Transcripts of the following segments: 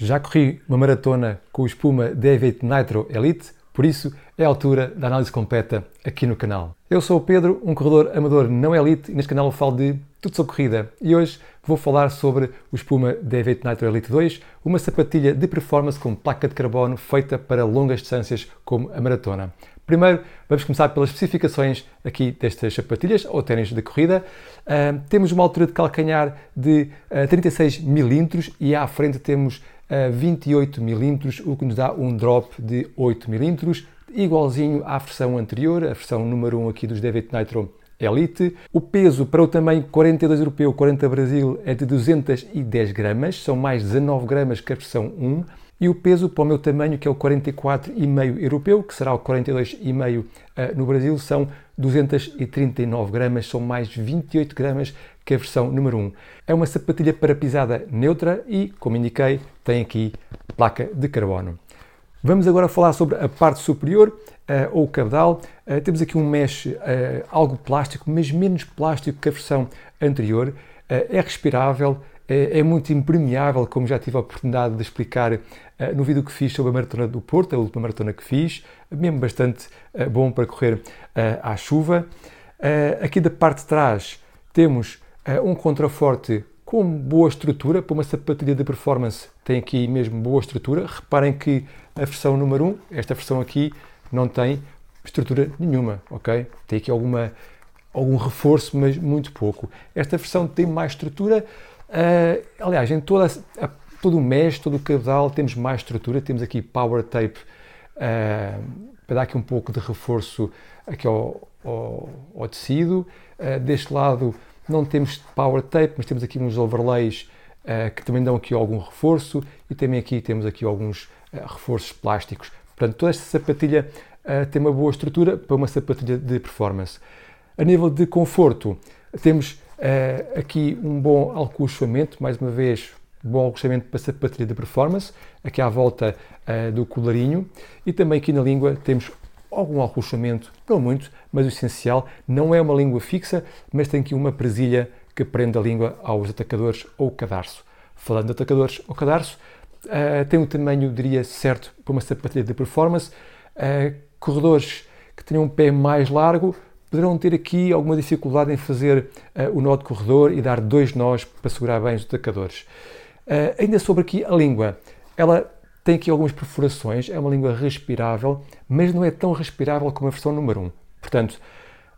Já corri uma maratona com o espuma D8 Nitro Elite, por isso é a altura da análise completa aqui no canal. Eu sou o Pedro, um corredor amador não elite e neste canal eu falo de tudo sobre corrida e hoje vou falar sobre o espuma D8 Nitro Elite 2, uma sapatilha de performance com placa de carbono feita para longas distâncias como a maratona. Primeiro, vamos começar pelas especificações aqui destas sapatilhas ou ténis de corrida. Uh, temos uma altura de calcanhar de uh, 36 milímetros e à frente temos uh, 28 milímetros, o que nos dá um drop de 8 milímetros, igualzinho à versão anterior, a versão número 1 aqui dos David Nitro Elite. O peso para o tamanho 42 europeu, 40 Brasil é de 210 gramas, são mais 19 gramas que a versão 1 e o peso para o meu tamanho, que é o 44,5 europeu, que será o 42,5 uh, eh, no Brasil, são 239 gramas, são mais 28 gramas que a versão número 1. É uma sapatilha para pisada neutra e, como indiquei, tem aqui placa de carbono. Vamos agora falar sobre a parte superior, uh, ou o cabedal. Uh, temos aqui um mesh uh, algo plástico, mas menos plástico que a versão anterior. é respirável, é, é, muito impermeável, como já tive a oportunidade de explicar no vídeo que fiz sobre a Maratona do Porto, a última maratona que fiz, mesmo bastante bom para correr à chuva. aqui da parte de trás temos um contraforte com boa estrutura, para uma sapatilha de performance tem aqui mesmo boa estrutura. Reparem que a versão número 1, esta versão aqui, não tem estrutura nenhuma, ok? Tem aqui alguma, algum reforço, mas muito pouco. Esta versão tem mais estrutura, Uh, aliás, em toda a, todo o mesh, todo o cabedal, temos mais estrutura. Temos aqui power tape uh, para dar aqui um pouco de reforço aqui ao, ao, ao tecido. Uh, deste lado não temos power tape, mas temos aqui uns overlays que também dão aqui algum reforço e também aqui temos aqui alguns reforços plásticos. Portanto, toda esta sapatilha tem uma boa estrutura para uma sapatilha de performance. A nível de conforto, temos Uh, aqui um bom alcochamento, mais uma vez, bom alcochamento para sapatilha de performance, aqui à volta uh, do colarinho. E também aqui na língua temos algum alcochamento, não muito, mas o essencial. Não é uma língua fixa, mas tem aqui uma presilha que prende a língua aos atacadores ou cadarço. Falando de atacadores ou cadarço, uh, tem um tamanho, diria, certo para uma sapatilha de performance. corredores que tenham um pé mais largo, poderão ter aqui alguma dificuldade em fazer uh, o nó de corredor e dar dois nós para segurar bem os atacadores. Uh, ainda sobre aqui a língua, ela tem aqui algumas perfurações, é uma língua respirável, mas não é tão respirável como a versão número 1. Portanto,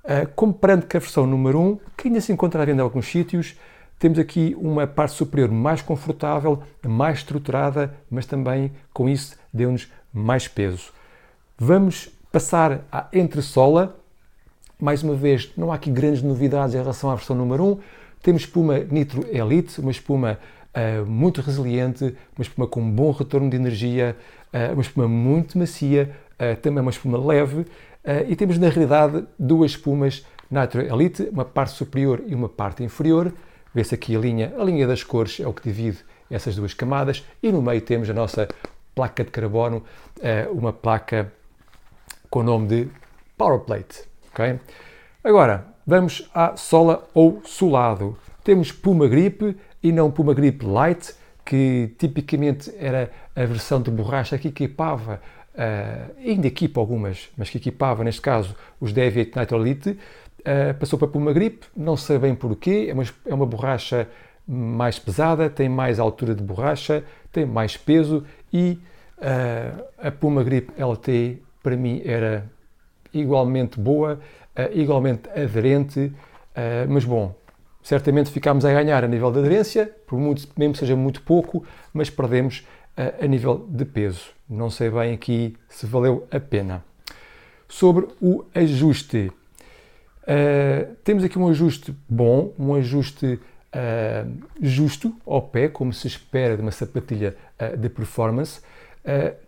uh, comparando com a versão número 1, que ainda se encontra à venda em alguns sítios, temos aqui uma parte superior mais confortável, mais estruturada, mas também com isso deu-nos mais peso. Vamos passar à entressola, mais uma vez, não há aqui grandes novidades em relação à versão número 1. Temos espuma Nitro Elite, uma espuma uh, muito resiliente, uma espuma com um bom retorno de energia, uh, uma espuma muito macia, uh, também uma espuma leve. e temos, na realidade, duas espumas Nitro Elite, uma parte superior e uma parte inferior. Vê-se aqui a linha, a linha das cores é o que divide essas duas camadas. E no meio temos a nossa placa de carbono, uma placa com o nome de Powerplate. Okay? Agora, vamos à sola ou solado. Temos Puma Grip e não Puma Grip Light, que tipicamente era a versão de borracha que equipava, uh, ainda equipa algumas, mas que equipava, neste caso, os Deviate Nitro Elite, uh, passou para Puma Grip, não sei bem porquê, é uma, é uma borracha mais pesada, tem mais altura de borracha, tem mais peso e uh, a Puma Grip LT para mim era igualmente boa, uh, igualmente aderente, uh, mas bom, certamente ficámos a ganhar a nível de aderência, por muito, mesmo seja muito pouco, mas perdemos uh, a nível de peso. Não sei bem aqui se valeu a pena. Sobre o ajuste, temos aqui um ajuste bom, um ajuste justo ao pé, como se espera de uma sapatilha de performance,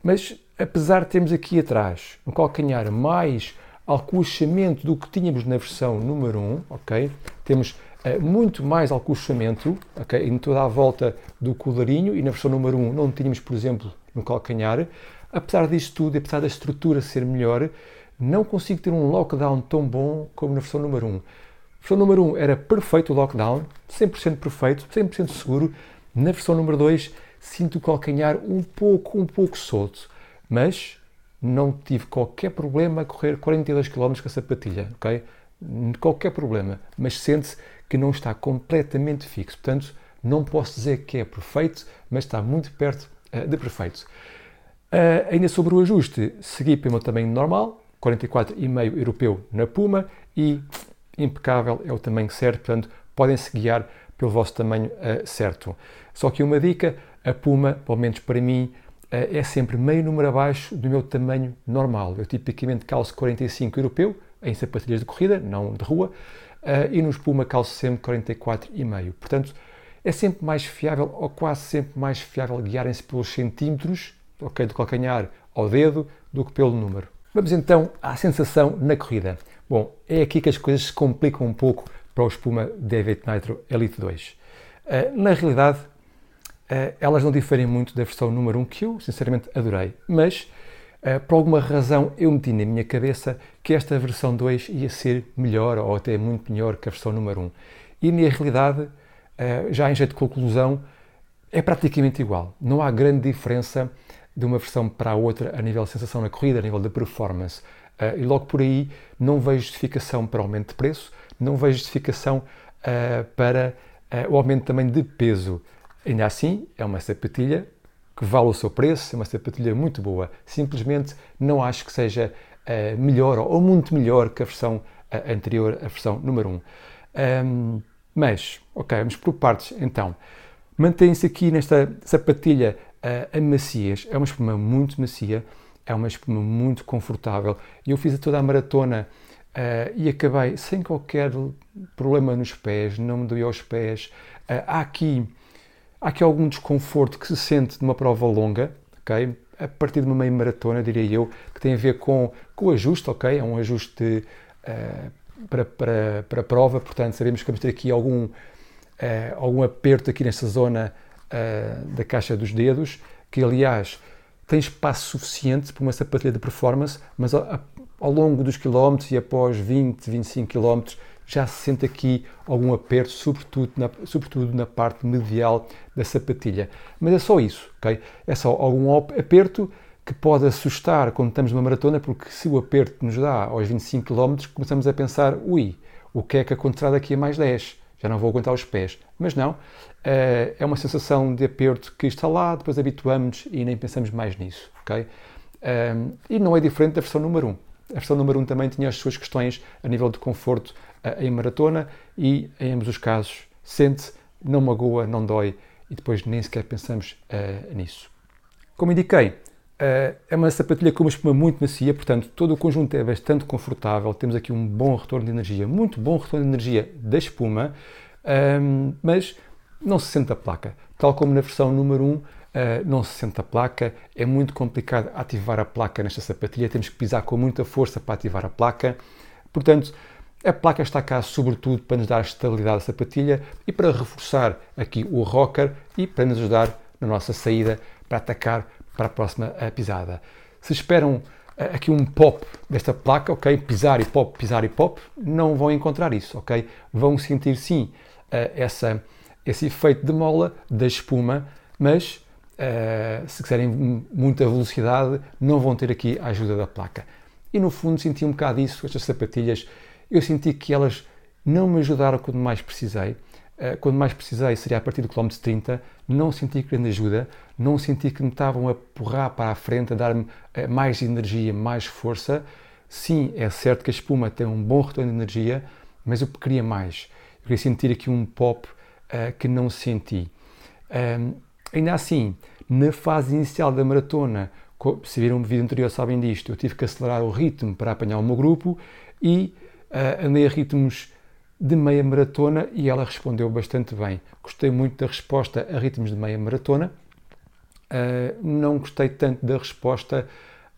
mas apesar de termos aqui atrás um calcanhar mais alcochamento do que tínhamos na versão número 1, ok? Temos uh, muito mais alcochamento, ok? Em toda a volta do colarinho e na versão número 1 não tínhamos, por exemplo, no calcanhar. Apesar disto tudo, apesar da estrutura ser melhor, não consigo ter um lockdown tão bom como na versão número 1. A versão número 1 era perfeito o lockdown, 100% perfeito, 100% seguro. Na versão número 2 sinto o calcanhar um pouco, um pouco solto, mas não tive qualquer problema a correr 42 km com a sapatilha, ok? Qualquer problema, mas sente-se que não está completamente fixo. Portanto, não posso dizer que é perfeito, mas está muito perto uh, de perfeito. Uh, ainda sobre o ajuste, segui pelo meu tamanho normal, 44,5 europeu na Puma e impecável, é o tamanho certo, portanto, podem-se guiar pelo vosso tamanho uh, certo. Só que uma dica, a Puma, pelo menos para mim, é sempre meio número abaixo do meu tamanho normal. Eu tipicamente calço 45 europeu, em sapatilhas de corrida, não de rua, uh, e nos Puma calço sempre 44,5. Portanto, é sempre mais fiável, ou quase sempre mais fiável, guiarem-se pelos centímetros, ok, do calcanhar ao dedo, do que pelo número. Vamos então à sensação na corrida. Bom, é aqui que as coisas se complicam um pouco para o espuma David Nitro Elite 2. Uh, na realidade, uh, elas não diferem muito da versão número 1 que eu, sinceramente, adorei. Mas, por alguma razão, eu meti na minha cabeça que esta versão 2 ia ser melhor ou até muito melhor que a versão número 1. E, na realidade, já em jeito de conclusão, é praticamente igual. Não há grande diferença de uma versão para a outra a nível de sensação na corrida, a nível de performance. Uh, e logo por aí não vejo justificação para aumento de preço, não vejo justificação para o aumento também de peso. Ainda assim, é uma sapatilha que vale o seu preço, é uma sapatilha muito boa. Simplesmente não acho que seja melhor ou muito melhor que a versão anterior, a versão número 1. Um, mas, ok, vamos por partes então. Mantém-se aqui nesta sapatilha a maciez. É uma espuma muito macia, é uma espuma muito confortável. Eu fiz toda a maratona uh, e acabei sem qualquer problema nos pés, não me doeu aos pés. Uh, há, aqui, há aqui algum desconforto que se sente numa prova longa, ok? A partir de uma meia maratona, diria eu, que tem a ver com, com o ajuste, ok? É um ajuste uh, para, para, para a prova, portanto, sabemos que vamos ter aqui algum, algum aperto aqui nesta zona uh, da caixa dos dedos, que aliás tem espaço suficiente para uma sapatilha de performance, mas ao longo dos quilómetros e após 20, 25 quilómetros já se sente aqui algum aperto, sobretudo na, sobretudo na parte medial da sapatilha. Mas é só isso, ok? É só algum aperto que pode assustar quando estamos numa maratona, porque se o aperto nos dá aos 25 km, começamos a pensar, ui, o que é que acontecerá daqui a mais 10? Já não vou aguentar os pés. Mas não, eh, é uma sensação de aperto que está lá, depois habituamos e nem pensamos mais nisso, ok? Ehm, e não é diferente da versão número 1. A versão número 1 também tinha as suas questões a nível de conforto eh, em maratona e, em ambos os casos, sente, não magoa, não dói e depois nem sequer pensamos uh, nisso. Como indiquei, uh, é uma sapatilha com uma espuma muito macia, portanto, todo o conjunto é bastante confortável. Temos aqui um bom retorno de energia, muito bom retorno de energia da espuma, um, ehm, mas não se sente a placa. Tal como na versão número 1, uh, eh, não se sente a placa, é muito complicado ativar a placa nesta sapatilha, temos que pisar com muita força para ativar a placa. Portanto, a placa está cá sobretudo para nos dar estabilidade à sapatilha e para reforçar aqui o rocker e para nos ajudar na nossa saída para atacar para a próxima eh, pisada. Se esperam eh, aqui um pop desta placa, ok? Pisar e pop, pisar e pop, não vão encontrar isso, ok? Vão sentir sim essa esse efeito de mola da espuma, mas uh, se quiserem muita velocidade, não vão ter aqui a ajuda da placa. E no fundo senti um bocado isso, estas sapatilhas, eu senti que elas não me ajudaram quando mais precisei. Uh, quando mais precisei seria a partir do quilómetro 30, não senti grande ajuda, não senti que me estavam a porrar para a frente, a dar-me uh, mais energia, mais força. Sim, é certo que a espuma tem um bom retorno de energia, mas eu queria mais. Eu queria sentir aqui um pop uh, que não senti. Um, ainda assim, na fase inicial da maratona, se viram o vídeo anterior sabem disto, eu tive que acelerar o ritmo para apanhar o meu grupo e uh, andei a ritmos de meia maratona e ela respondeu bastante bem. Gostei muito da resposta a ritmos de meia maratona, uh, não gostei tanto da resposta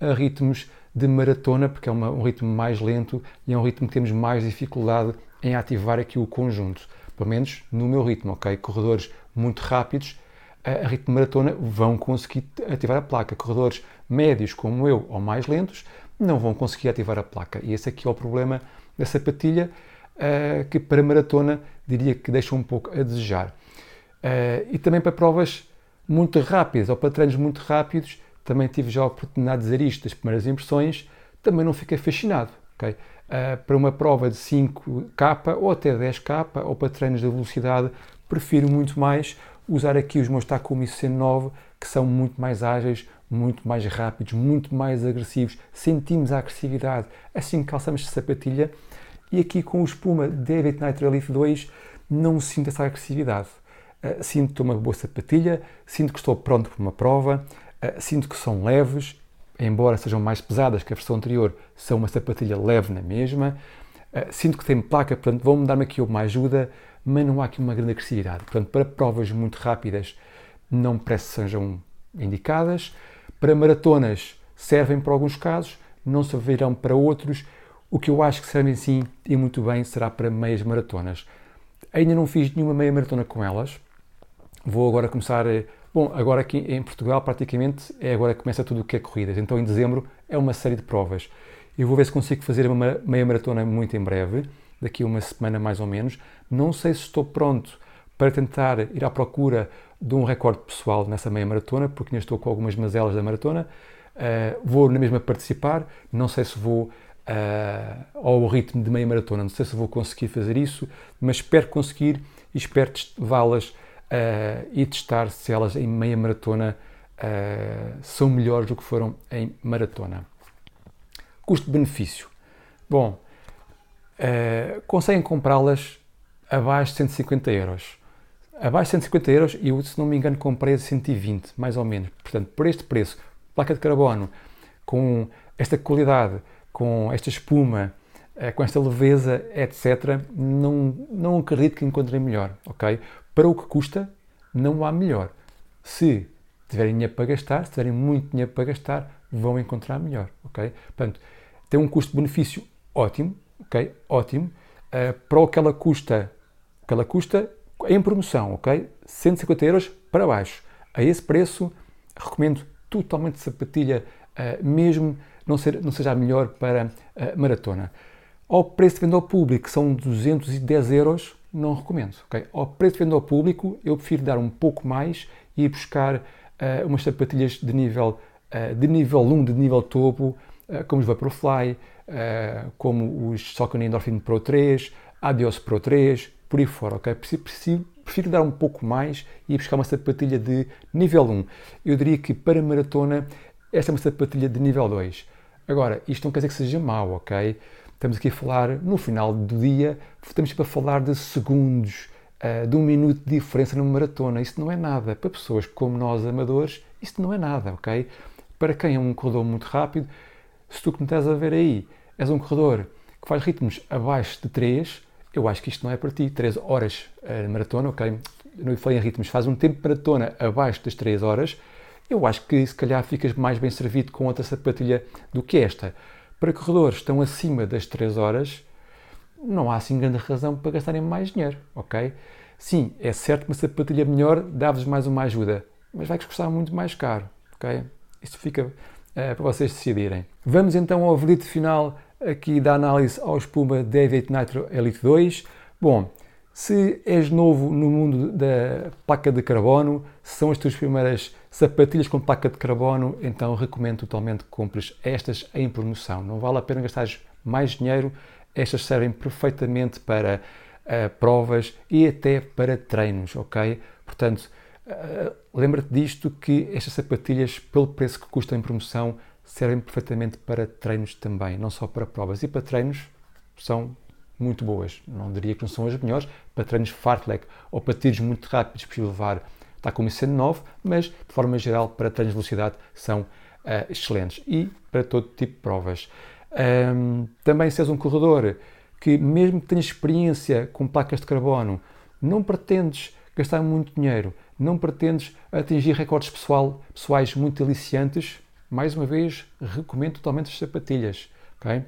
a ritmos de maratona, porque é uma, um ritmo mais lento e é um ritmo que temos mais dificuldade em ativar aqui o conjunto pelo menos no meu ritmo, ok? Corredores muito rápidos, a ritmo de maratona, vão conseguir ativar a placa. Corredores médios, como eu, ou mais lentos, não vão conseguir ativar a placa. E esse aqui é o problema da sapatilha, uh, que para maratona diria que deixa um pouco a desejar. Uh, e também para provas muito rápidas ou para treinos muito rápidos, também tive já a oportunidade de dizer isto, das primeiras impressões, também não fiquei fascinado. Okay? Uh, para uma prova de 5K ou até 10K ou para treinos de velocidade, prefiro muito mais usar aqui os meus Takumi C9 que são muito mais ágeis, muito mais rápidos, muito mais agressivos. Sentimos a agressividade assim que calçamos sapatilha. E aqui com o espuma David Nitro Elite 2 não sinto essa agressividade. Uh, sinto uma boa sapatilha, sinto que estou pronto para uma prova, uh, sinto que são leves, embora sejam mais pesadas que a versão anterior, são uma sapatilha leve na mesma. Uh, sinto que tem placa, portanto vão-me dar-me aqui uma ajuda, mas não há aqui uma grande agressividade. Portanto, para provas muito rápidas, não me parece que sejam indicadas. Para maratonas, servem para alguns casos, não servirão para outros. O que eu acho que servem sim e muito bem será para meias maratonas. Ainda não fiz nenhuma meia maratona com elas. Vou agora começar. Eh, bom, agora aqui em Portugal, praticamente, é agora que começa tudo o que é corridas. Então, em dezembro, é uma série de provas. Eu vou ver se consigo fazer uma meia maratona muito em breve, daqui a uma semana mais ou menos. Não sei se estou pronto para tentar ir à procura de um recorde pessoal nessa meia maratona, porque ainda estou com algumas mazelas da maratona. Uh, vou na mesma participar, não sei se vou uh, ao ritmo de meia maratona, não sei se vou conseguir fazer isso, mas espero conseguir e espero levá-las uh, e testar se elas em meia maratona são melhores do que foram em maratona. Custo-benefício. Bom, conseguem comprá-las abaixo de 150 euros abaixo de 150 euros e eu, se não me engano, comprei a 120, mais ou menos. Portanto, por este preço, placa de carbono, com esta qualidade, com esta espuma, eh, com esta leveza, etc., não, não acredito que encontrem melhor, ok? Para o que custa, não há melhor. Se tiverem dinheiro para gastar, se tiverem muito dinheiro para gastar, vão encontrar melhor, ok? Portanto, tem um custo-benefício ótimo, ok? Ótimo. Uh, para o que ela custa, o que ela custa em promoção, ok? 150 euros para baixo. A esse preço, recomendo totalmente sapatilha, uh, mesmo não, ser, não seja a melhor para uh, maratona. Ao preço de venda ao público, que são 210 euros, não recomendo, ok? Ao preço de venda ao público, eu prefiro dar um pouco mais e ir buscar uh, umas sapatilhas de nível, de nível 1, de nível topo, como os Vaporfly, como os Saucony Endorphin Pro 3, Adios Pro 3, por aí fora, ok? Prefiro, prefiro, dar um pouco mais e buscar uma sapatilha de nível 1. Eu diria que para maratona esta é uma sapatilha de nível 2. Agora, isto não quer dizer que seja mau, ok? Estamos aqui a falar, no final do dia, estamos para falar de segundos, uh, de um minuto de diferença numa maratona. Isso não é nada. Para pessoas como nós, amadores, isto não é nada, ok? Para quem é um corredor muito rápido, se tu que me estás a ver aí és um corredor que faz ritmos abaixo de 3, eu acho que isto não é para ti. 3 horas uh, maratona, ok? Não falei em ritmos, faz um tempo de maratona abaixo das 3 horas, eu acho que se calhar ficas mais bem servido com outra sapatilha do que esta. Para corredores estão acima das 3 horas, não há assim grande razão para gastarem mais dinheiro, ok? Sim, é certo que uma sapatilha melhor dá-vos mais uma ajuda, mas vai custar muito mais caro, ok? Isso fica uh, para vocês decidirem. Vamos então ao verdito final aqui da análise ao espuma David Nitro Elite 2. Bom, se és novo no mundo da placa de carbono, se são as tuas primeiras sapatilhas com placa de carbono, então recomendo totalmente que compres estas em promoção. Não vale a pena gastar mais dinheiro, estas servem perfeitamente para uh, provas e até para treinos, ok? Portanto, uh, lembra-te disto que estas sapatilhas, pelo preço que custam em promoção, servem perfeitamente para treinos também, não só para provas. E para treinos são muito boas. Não diria que não são as melhores. Para treinos fartlek ou para tiros muito rápidos, preciso levar, está sendo 9, mas de forma geral, para treinos de velocidade, são uh, excelentes. E para todo tipo de provas. Um, também, se és um corredor que, mesmo que tenhas experiência com placas de carbono, não pretendes gastar muito dinheiro, não pretendes atingir recordes pessoal, pessoais muito aliciantes, mais uma vez, recomendo totalmente as sapatilhas. Okay?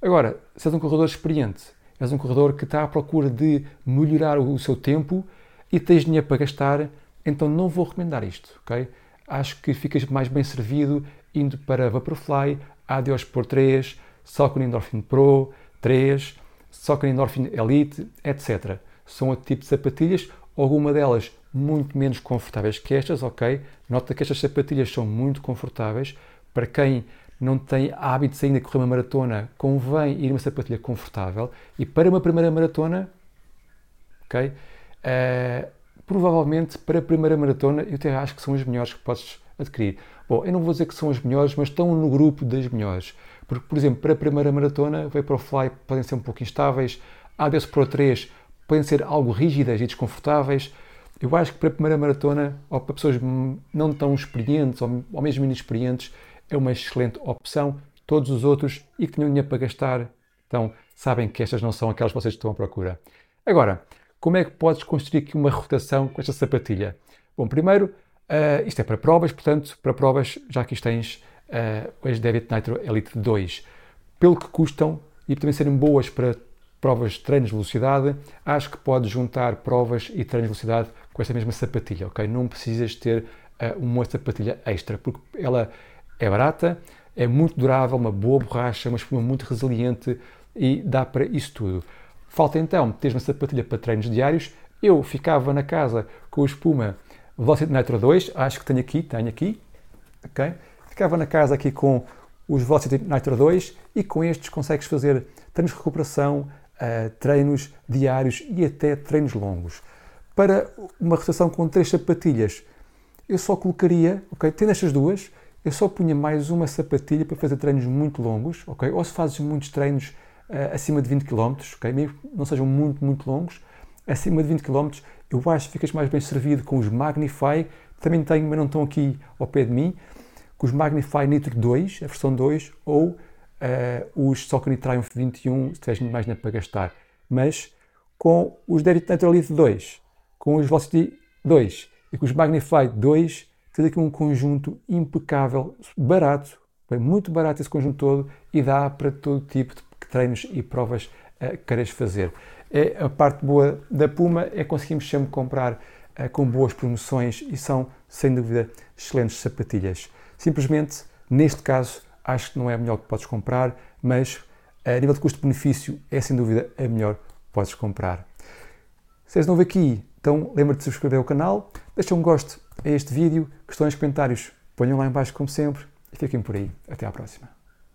Agora, se és um corredor experiente, és um corredor que está à procura de melhorar o seu tempo e tens dinheiro para gastar, então não vou recomendar isto. Okay? Acho que ficas mais bem servido indo para Vaporfly, Adios Pro 3, Saucony Endorphin Pro 3, Saucony Endorphin Elite, etc. São outro tipo de sapatilhas, alguma delas muito menos confortáveis que estas, ok? Nota que estas sapatilhas são muito confortáveis. Para quem não tem hábitos ainda de correr uma maratona, convém ir uma sapatilha confortável. E para uma primeira maratona, ok? Uh, provavelmente para a primeira maratona eu até acho que são as melhores que podes adquirir. Bom, eu não vou dizer que são as melhores, mas estão no grupo das melhores. Porque, por exemplo, para a primeira maratona, o Fly podem ser um pouco instáveis, a ADS Pro 3 podem ser algo rígidas e desconfortáveis. Eu acho que para a primeira maratona, ou para pessoas não tão experientes ou, ou mesmo inexperientes, é uma excelente opção. Todos os outros e que tenham dinheiro para gastar, então sabem que estas não são aquelas que vocês estão à procura. Agora, como é que podes construir aqui uma rotação com esta sapatilha? Bom, primeiro, uh, isto é para provas, portanto, para provas já aqui tens uh, as Debit Nitro Elite 2. Pelo que custam e também serem boas para provas de treinos de velocidade, acho que podes juntar provas e treinos de velocidade com esta mesma sapatilha, ok? Não precisas ter uh, uma sapatilha extra, porque ela é barata, é muito durável, uma boa borracha, uma espuma muito resiliente e dá para isso tudo. Falta então ter uma sapatilha para treinos diários. Eu ficava na casa com a espuma Velocity Nitro 2, acho que tenho aqui, tenho aqui, ok? Ficava na casa aqui com os Velocity Nitro 2 e com estes consegues fazer treinos de recuperação, uh, treinos diários e até treinos longos. Para uma rotação com três sapatilhas, eu só colocaria, ok, tendo estas duas, eu só punha mais uma sapatilha para fazer treinos muito longos, ok? Ou se fazes muitos treinos uh, acima de 20 km, ok? Mesmo não sejam muito, muito longos, acima de 20 km, eu acho que ficas mais bem servido com os Magnify, também tenho, mas não estão aqui ao pé de mim, com os Magnify Nitro 2, a versão 2, ou uh, os Saucony Triumph 21, se tiveres mais para gastar. Mas com os Nitro Elite 2, com os Velocity 2 e com os Magnify 2, tens aqui um conjunto impecável, barato, muito barato esse conjunto todo e dá para todo tipo de treinos e provas uh, queiras fazer. É, a parte boa da Puma é que conseguimos sempre comprar uh, com boas promoções e são, sem dúvida, excelentes sapatilhas. Simplesmente, neste caso, acho que não é a melhor que podes comprar, mas a nível de custo-benefício é sem dúvida a melhor que podes comprar. Se és novo aqui, então lembra-te de subscrever o canal, deixa um gosto a este vídeo, questões, comentários, ponham lá em baixo como sempre e fiquem por aí. Até à próxima.